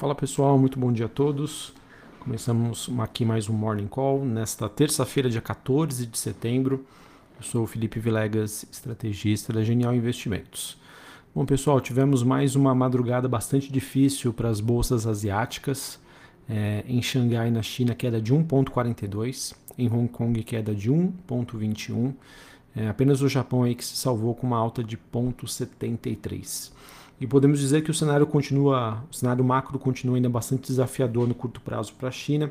Fala pessoal, muito bom dia a todos. Começamos aqui mais um Morning Call nesta terça-feira, dia 14 de setembro. Eu sou o Felipe Vilegas, estrategista da Genial Investimentos. Bom pessoal, tivemos mais uma madrugada bastante difícil para as bolsas asiáticas. É, em Xangai, na China, queda de 1,42. Em Hong Kong, queda de 1,21. É, apenas o Japão aí que se salvou com uma alta de 0,73. E podemos dizer que o cenário continua, o cenário macro continua ainda bastante desafiador no curto prazo para a China,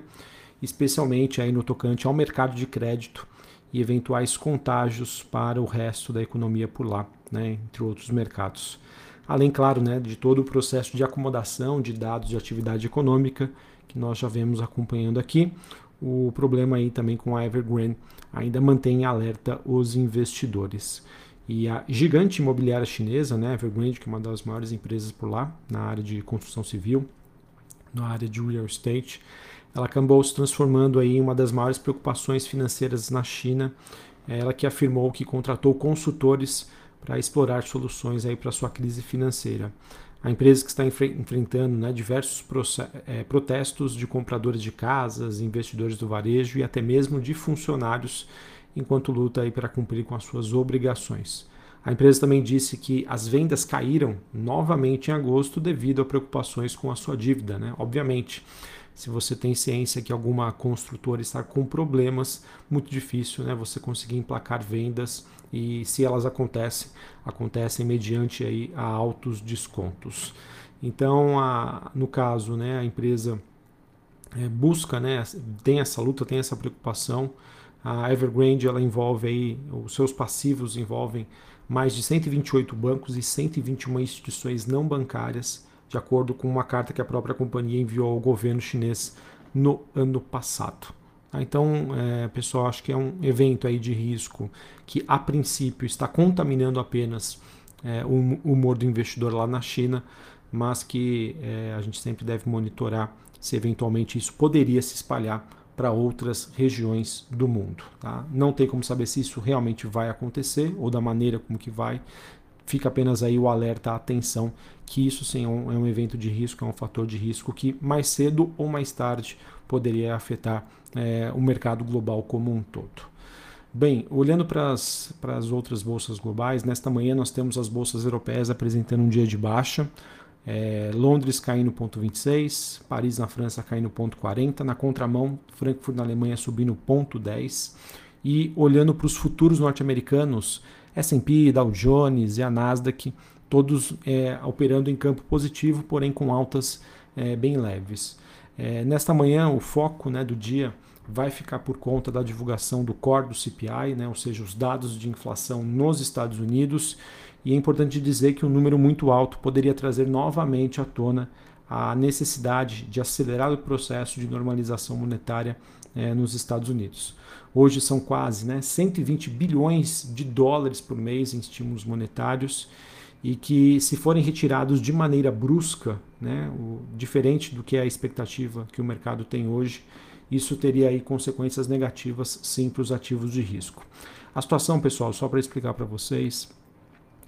especialmente aí no tocante ao mercado de crédito e eventuais contágios para o resto da economia por lá, né, entre outros mercados. Além, claro, né, de todo o processo de acomodação de dados de atividade econômica que nós já vemos acompanhando aqui, o problema aí também com a Evergrande ainda mantém alerta os investidores. E a gigante imobiliária chinesa, né, Evergrande, que é uma das maiores empresas por lá, na área de construção civil, na área de real estate, ela acabou se transformando aí em uma das maiores preocupações financeiras na China. Ela que afirmou que contratou consultores para explorar soluções aí para sua crise financeira. A empresa que está enfrentando né, diversos é, protestos de compradores de casas, investidores do varejo e até mesmo de funcionários enquanto luta aí para cumprir com as suas obrigações. A empresa também disse que as vendas caíram novamente em agosto devido a preocupações com a sua dívida. Né? Obviamente, se você tem ciência que alguma construtora está com problemas, muito difícil né, você conseguir emplacar vendas e se elas acontecem, acontecem mediante aí a altos descontos. Então, a, no caso, né, a empresa é, busca, né, tem essa luta, tem essa preocupação a Evergrande ela envolve aí, os seus passivos envolvem mais de 128 bancos e 121 instituições não bancárias, de acordo com uma carta que a própria companhia enviou ao governo chinês no ano passado. Tá? Então, é, pessoal, acho que é um evento aí de risco que, a princípio, está contaminando apenas é, o humor do investidor lá na China, mas que é, a gente sempre deve monitorar se eventualmente isso poderia se espalhar para outras regiões do mundo. Tá? Não tem como saber se isso realmente vai acontecer ou da maneira como que vai. Fica apenas aí o alerta, a atenção, que isso sim é um, é um evento de risco, é um fator de risco que mais cedo ou mais tarde poderia afetar é, o mercado global como um todo. Bem, olhando para as outras bolsas globais, nesta manhã nós temos as bolsas europeias apresentando um dia de baixa. É, Londres caindo 0,26, Paris na França caindo 0,40, na contramão, Frankfurt na Alemanha subindo 0,10. E olhando para os futuros norte-americanos, S&P, Dow Jones e a Nasdaq, todos é, operando em campo positivo, porém com altas é, bem leves. É, nesta manhã, o foco né, do dia vai ficar por conta da divulgação do core do CPI, né, ou seja, os dados de inflação nos Estados Unidos e é importante dizer que um número muito alto poderia trazer novamente à tona a necessidade de acelerar o processo de normalização monetária eh, nos Estados Unidos. Hoje são quase né, 120 bilhões de dólares por mês em estímulos monetários e que, se forem retirados de maneira brusca, né, o, diferente do que é a expectativa que o mercado tem hoje, isso teria aí consequências negativas sim para os ativos de risco. A situação, pessoal, só para explicar para vocês,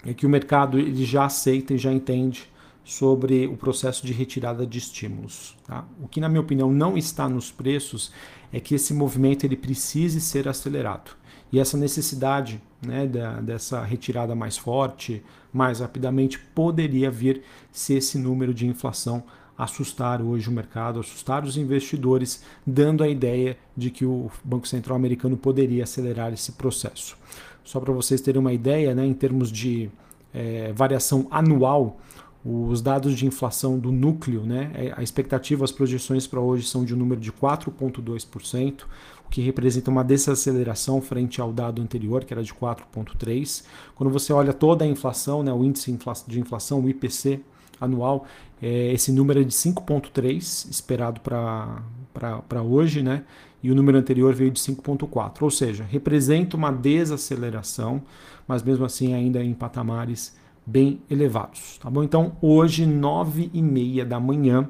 é que o mercado ele já aceita e já entende sobre o processo de retirada de estímulos. Tá? O que, na minha opinião, não está nos preços é que esse movimento ele precise ser acelerado. E essa necessidade né, da, dessa retirada mais forte, mais rapidamente, poderia vir se esse número de inflação assustar hoje o mercado, assustar os investidores, dando a ideia de que o Banco Central americano poderia acelerar esse processo. Só para vocês terem uma ideia, né, em termos de é, variação anual, os dados de inflação do núcleo, né, é, a expectativa, as projeções para hoje são de um número de 4,2%, o que representa uma desaceleração frente ao dado anterior, que era de 4,3%. Quando você olha toda a inflação, né, o índice de inflação, o IPC anual, é, esse número é de 5,3% esperado para hoje, né? E o número anterior veio de 5,4, ou seja, representa uma desaceleração, mas mesmo assim ainda em patamares bem elevados. Tá bom? Então, hoje, 9 e meia da manhã,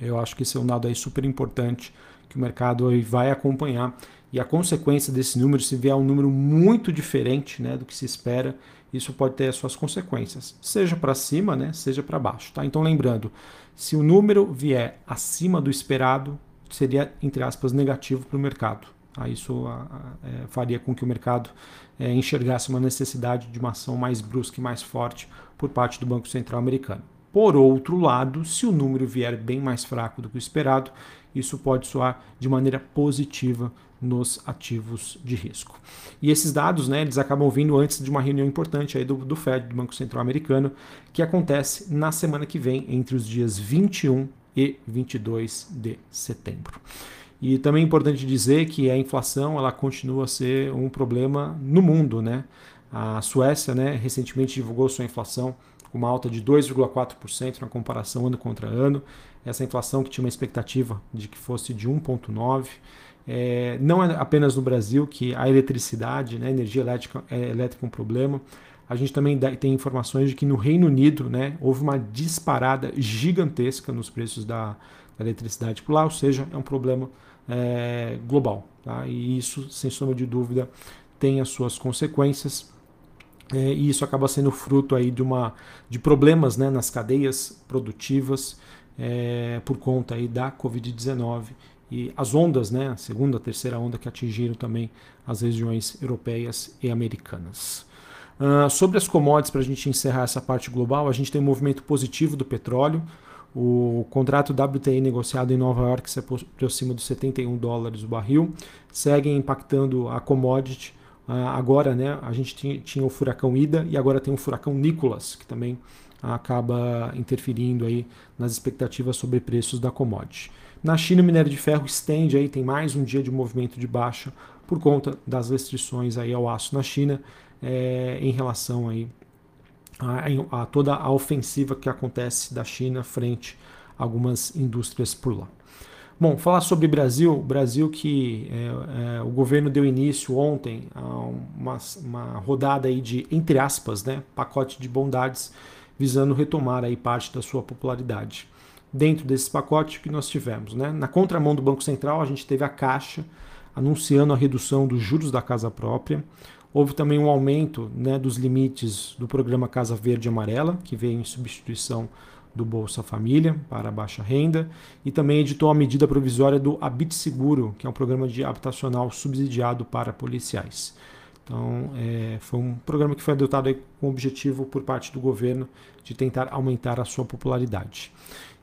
eu acho que esse é um dado aí super importante que o mercado aí vai acompanhar e a consequência desse número, se vier um número muito diferente né, do que se espera, isso pode ter as suas consequências, seja para cima, né, seja para baixo. Tá? Então, lembrando, se o número vier acima do esperado, seria, entre aspas, negativo para o mercado. Tá? Isso é, faria com que o mercado é, enxergasse uma necessidade de uma ação mais brusca e mais forte por parte do Banco Central americano. Por outro lado, se o número vier bem mais fraco do que o esperado, isso pode soar de maneira positiva nos ativos de risco. E esses dados, né, eles acabam vindo antes de uma reunião importante aí do, do Fed, do Banco Central Americano, que acontece na semana que vem, entre os dias 21 e 22 de setembro. E também é importante dizer que a inflação ela continua a ser um problema no mundo, né? A Suécia, né, recentemente divulgou sua inflação com uma alta de 2,4% na comparação ano contra ano. Essa inflação que tinha uma expectativa de que fosse de 1,9%. É, não é apenas no Brasil que a eletricidade, né, a energia elétrica é, elétrica é um problema. A gente também tem informações de que no Reino Unido né, houve uma disparada gigantesca nos preços da, da eletricidade por lá, ou seja, é um problema é, global. Tá? E isso, sem sombra de dúvida, tem as suas consequências. É, e isso acaba sendo fruto aí de, uma, de problemas né, nas cadeias produtivas é, por conta aí da Covid-19 e as ondas, né, a segunda, terceira onda que atingiram também as regiões europeias e americanas. Uh, sobre as commodities, para a gente encerrar essa parte global, a gente tem um movimento positivo do petróleo. O contrato WTI negociado em Nova York se aproxima dos 71 dólares o barril, segue impactando a commodity. Uh, agora, né, a gente tinha, tinha, o furacão Ida e agora tem o furacão Nicholas, que também acaba interferindo aí nas expectativas sobre preços da commodity. Na China, o minério de ferro estende aí, tem mais um dia de movimento de baixa por conta das restrições aí ao aço na China é, em relação aí a, a, toda a ofensiva que acontece da China frente a algumas indústrias por lá. Bom, falar sobre Brasil, Brasil que é, é, o governo deu início ontem a uma, uma rodada aí de, entre aspas, né, pacote de bondades visando retomar aí parte da sua popularidade dentro desse pacote que nós tivemos. Né? Na contramão do Banco Central, a gente teve a Caixa anunciando a redução dos juros da casa própria. Houve também um aumento né, dos limites do programa Casa Verde e Amarela, que veio em substituição do Bolsa Família para baixa renda, e também editou a medida provisória do Habite Seguro, que é um programa de habitacional subsidiado para policiais. Então, é, foi um programa que foi adotado com o objetivo por parte do governo de tentar aumentar a sua popularidade.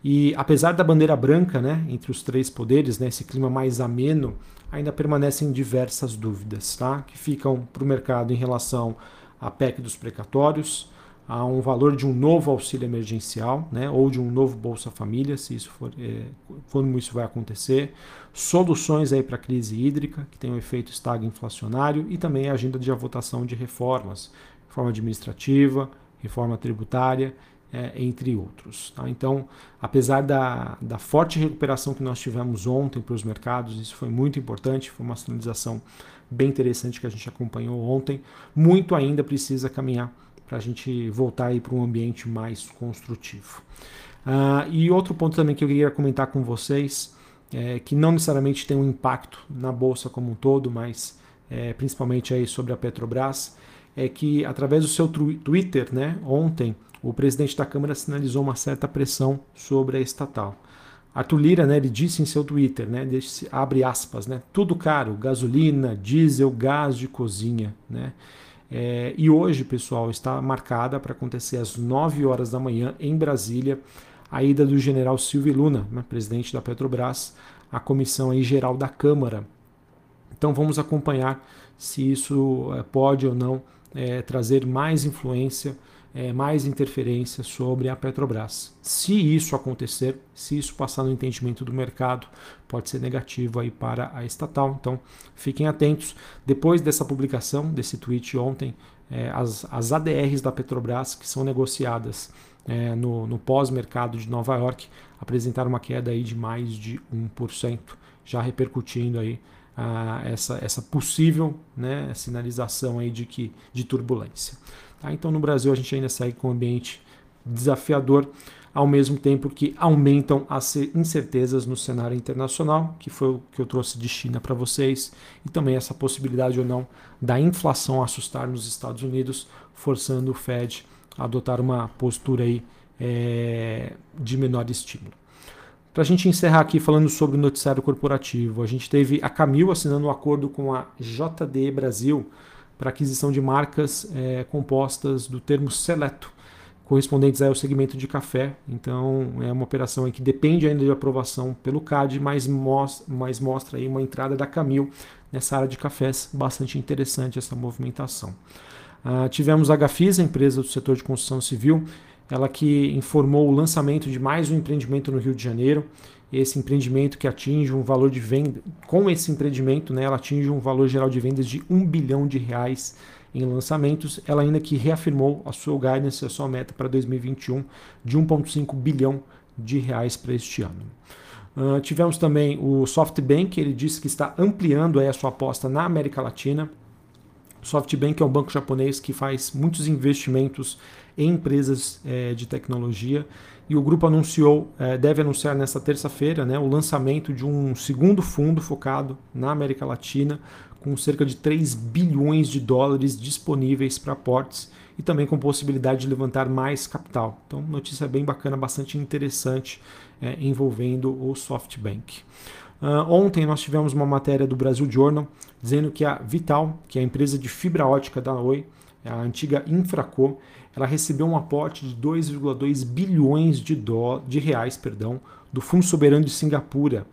E apesar da bandeira branca né, entre os três poderes, né, esse clima mais ameno, ainda permanecem diversas dúvidas tá, que ficam para o mercado em relação à PEC dos precatórios, a um valor de um novo auxílio emergencial, né, ou de um novo Bolsa Família, se isso for, é, como isso vai acontecer, soluções aí para a crise hídrica, que tem um efeito estag inflacionário, e também a agenda de votação de reformas, reforma administrativa, reforma tributária é, entre outros. Tá? Então, apesar da, da forte recuperação que nós tivemos ontem para os mercados, isso foi muito importante, foi uma sinalização bem interessante que a gente acompanhou ontem, muito ainda precisa caminhar para a gente voltar para um ambiente mais construtivo. Uh, e outro ponto também que eu queria comentar com vocês, é, que não necessariamente tem um impacto na bolsa como um todo, mas é, principalmente aí sobre a Petrobras, é que através do seu Twitter, né, ontem, o presidente da Câmara sinalizou uma certa pressão sobre a estatal. Arthur Lira, né, ele disse em seu Twitter, né, abre aspas, né, tudo caro, gasolina, diesel, gás de cozinha, né, é, e hoje, pessoal, está marcada para acontecer às 9 horas da manhã em Brasília a ida do general Silvio Luna, né, presidente da Petrobras, à comissão aí geral da Câmara. Então vamos acompanhar se isso é, pode ou não é, trazer mais influência é, mais interferência sobre a Petrobras. Se isso acontecer, se isso passar no entendimento do mercado, pode ser negativo aí para a estatal. Então, fiquem atentos. Depois dessa publicação, desse tweet ontem, é, as, as ADRs da Petrobras, que são negociadas é, no, no pós-mercado de Nova York, apresentaram uma queda aí de mais de 1%, já repercutindo aí a, essa, essa possível né, sinalização aí de, que, de turbulência. Tá? Então no Brasil a gente ainda segue com um ambiente desafiador. ao mesmo tempo que aumentam as incertezas no cenário internacional, que foi o que eu trouxe de China para vocês, e também essa possibilidade ou não da inflação assustar nos Estados Unidos, forçando o Fed a adotar uma postura aí, é, de menor estímulo. Para a gente encerrar aqui falando sobre o noticiário corporativo, a gente teve a Camil assinando um acordo com a JD Brasil para aquisição de marcas é, compostas do termo seleto, correspondentes ao segmento de café. Então é uma operação que depende ainda de aprovação pelo CAD, mas mostra, mas mostra aí uma entrada da Camil nessa área de cafés, bastante interessante essa movimentação. Uh, tivemos a Gafisa, empresa do setor de construção civil, ela que informou o lançamento de mais um empreendimento no Rio de Janeiro. Esse empreendimento que atinge um valor de venda, com esse empreendimento, né, ela atinge um valor geral de vendas de um bilhão de reais em lançamentos. Ela ainda que reafirmou a sua guidance, a sua meta para 2021 de 1,5 bilhão de reais para este ano. Uh, tivemos também o SoftBank, ele disse que está ampliando a sua aposta na América Latina. O SoftBank é um banco japonês que faz muitos investimentos em empresas é, de tecnologia. E o grupo anunciou, é, deve anunciar nesta terça-feira, né, o lançamento de um segundo fundo focado na América Latina, com cerca de 3 bilhões de dólares disponíveis para aportes e também com possibilidade de levantar mais capital. Então, notícia bem bacana, bastante interessante é, envolvendo o SoftBank. Uh, ontem nós tivemos uma matéria do Brasil Journal dizendo que a Vital, que é a empresa de fibra ótica da Oi, a antiga Infraco, ela recebeu um aporte de 2,2 bilhões de, dó, de reais perdão, do Fundo Soberano de Singapura.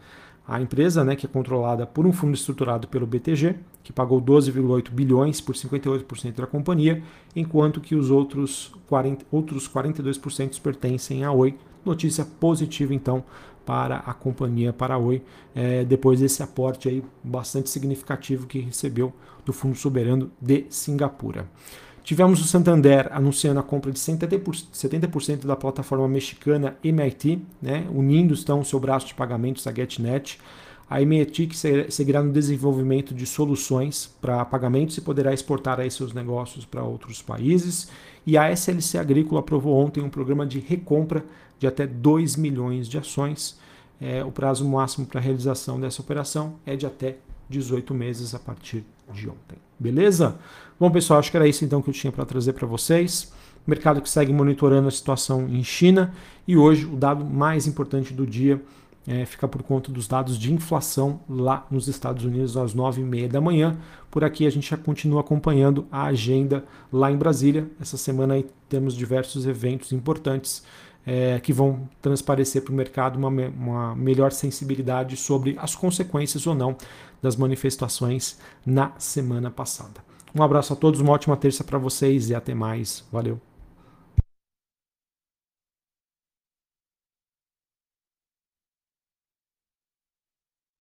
A empresa, né, que é controlada por um fundo estruturado pelo BTG, que pagou 12,8 bilhões por 58% da companhia, enquanto que os outros, 40, outros 42% pertencem à Oi. Notícia positiva, então, para a companhia, para a Oi, é, depois desse aporte aí bastante significativo que recebeu do Fundo Soberano de Singapura. Tivemos o Santander anunciando a compra de 70% da plataforma mexicana MIT, né, unindo então seu braço de pagamentos à GetNet. A MIT seguirá no desenvolvimento de soluções para pagamentos e poderá exportar aí seus negócios para outros países. E a SLC Agrícola aprovou ontem um programa de recompra de até 2 milhões de ações. É, o prazo máximo para a realização dessa operação é de até 18 meses a partir de ontem. Beleza? Bom, pessoal, acho que era isso então que eu tinha para trazer para vocês. Mercado que segue monitorando a situação em China e hoje o dado mais importante do dia é, fica por conta dos dados de inflação lá nos Estados Unidos às 9h30 da manhã. Por aqui a gente já continua acompanhando a agenda lá em Brasília. Essa semana aí temos diversos eventos importantes é, que vão transparecer para o mercado uma, uma melhor sensibilidade sobre as consequências ou não das manifestações na semana passada. Um abraço a todos, uma ótima terça para vocês e até mais. Valeu!